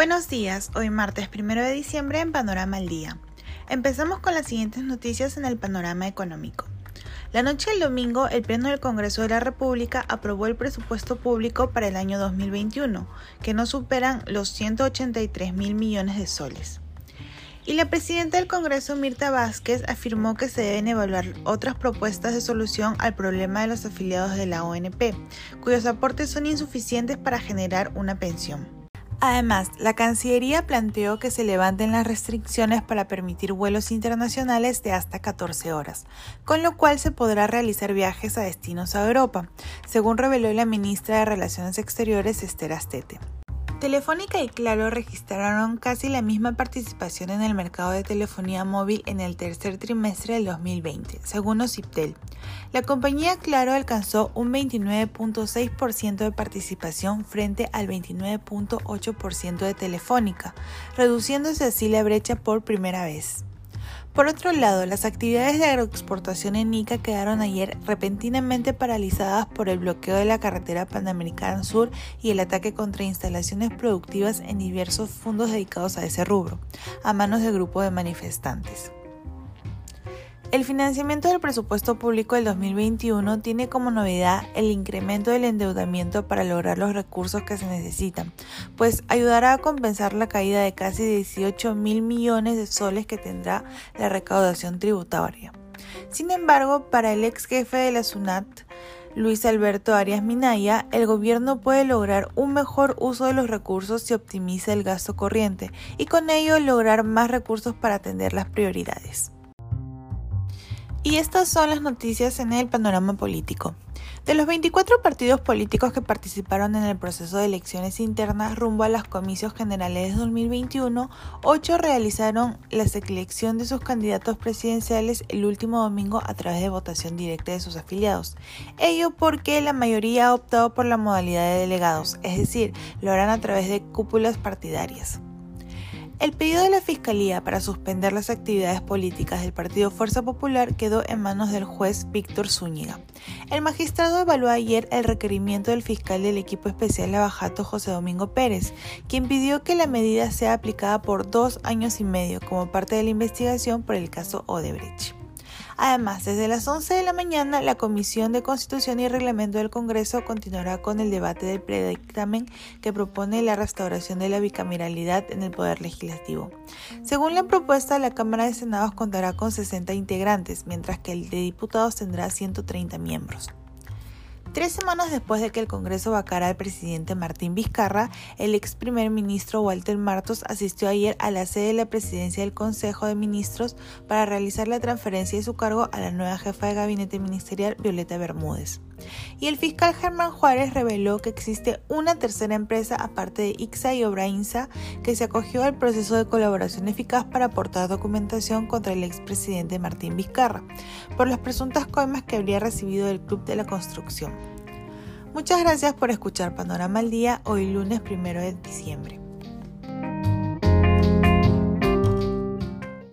Buenos días, hoy martes 1 de diciembre en Panorama al Día. Empezamos con las siguientes noticias en el panorama económico. La noche del domingo, el Pleno del Congreso de la República aprobó el presupuesto público para el año 2021, que no superan los 183 mil millones de soles. Y la presidenta del Congreso, Mirta Vázquez, afirmó que se deben evaluar otras propuestas de solución al problema de los afiliados de la ONP, cuyos aportes son insuficientes para generar una pensión. Además, la Cancillería planteó que se levanten las restricciones para permitir vuelos internacionales de hasta 14 horas, con lo cual se podrá realizar viajes a destinos a Europa, según reveló la ministra de Relaciones Exteriores Esther Astete. Telefónica y Claro registraron casi la misma participación en el mercado de telefonía móvil en el tercer trimestre del 2020, según Ociptel. La compañía Claro alcanzó un 29.6% de participación frente al 29.8% de Telefónica, reduciéndose así la brecha por primera vez. Por otro lado, las actividades de agroexportación en Ica quedaron ayer repentinamente paralizadas por el bloqueo de la carretera Panamericana Sur y el ataque contra instalaciones productivas en diversos fondos dedicados a ese rubro, a manos de grupos de manifestantes. El financiamiento del presupuesto público del 2021 tiene como novedad el incremento del endeudamiento para lograr los recursos que se necesitan, pues ayudará a compensar la caída de casi 18 mil millones de soles que tendrá la recaudación tributaria. Sin embargo, para el ex jefe de la SUNAT, Luis Alberto Arias Minaya, el gobierno puede lograr un mejor uso de los recursos si optimiza el gasto corriente y con ello lograr más recursos para atender las prioridades. Y estas son las noticias en el panorama político. De los 24 partidos políticos que participaron en el proceso de elecciones internas rumbo a los comicios generales de 2021, 8 realizaron la selección de sus candidatos presidenciales el último domingo a través de votación directa de sus afiliados. Ello porque la mayoría ha optado por la modalidad de delegados, es decir, lo harán a través de cúpulas partidarias. El pedido de la Fiscalía para suspender las actividades políticas del Partido Fuerza Popular quedó en manos del juez Víctor Zúñiga. El magistrado evaluó ayer el requerimiento del fiscal del equipo especial Lavajato José Domingo Pérez, quien pidió que la medida sea aplicada por dos años y medio como parte de la investigación por el caso Odebrecht. Además, desde las 11 de la mañana, la Comisión de Constitución y Reglamento del Congreso continuará con el debate del predictamen que propone la restauración de la bicameralidad en el Poder Legislativo. Según la propuesta, la Cámara de Senados contará con 60 integrantes, mientras que el de diputados tendrá 130 miembros. Tres semanas después de que el Congreso vacara al presidente Martín Vizcarra, el ex primer ministro Walter Martos asistió ayer a la sede de la presidencia del Consejo de Ministros para realizar la transferencia de su cargo a la nueva jefa de gabinete ministerial Violeta Bermúdez. Y el fiscal Germán Juárez reveló que existe una tercera empresa aparte de IXA y Obrainsa que se acogió al proceso de colaboración eficaz para aportar documentación contra el expresidente Martín Vizcarra por las presuntas coimas que habría recibido del Club de la Construcción. Muchas gracias por escuchar Panorama al Día hoy lunes 1 de diciembre.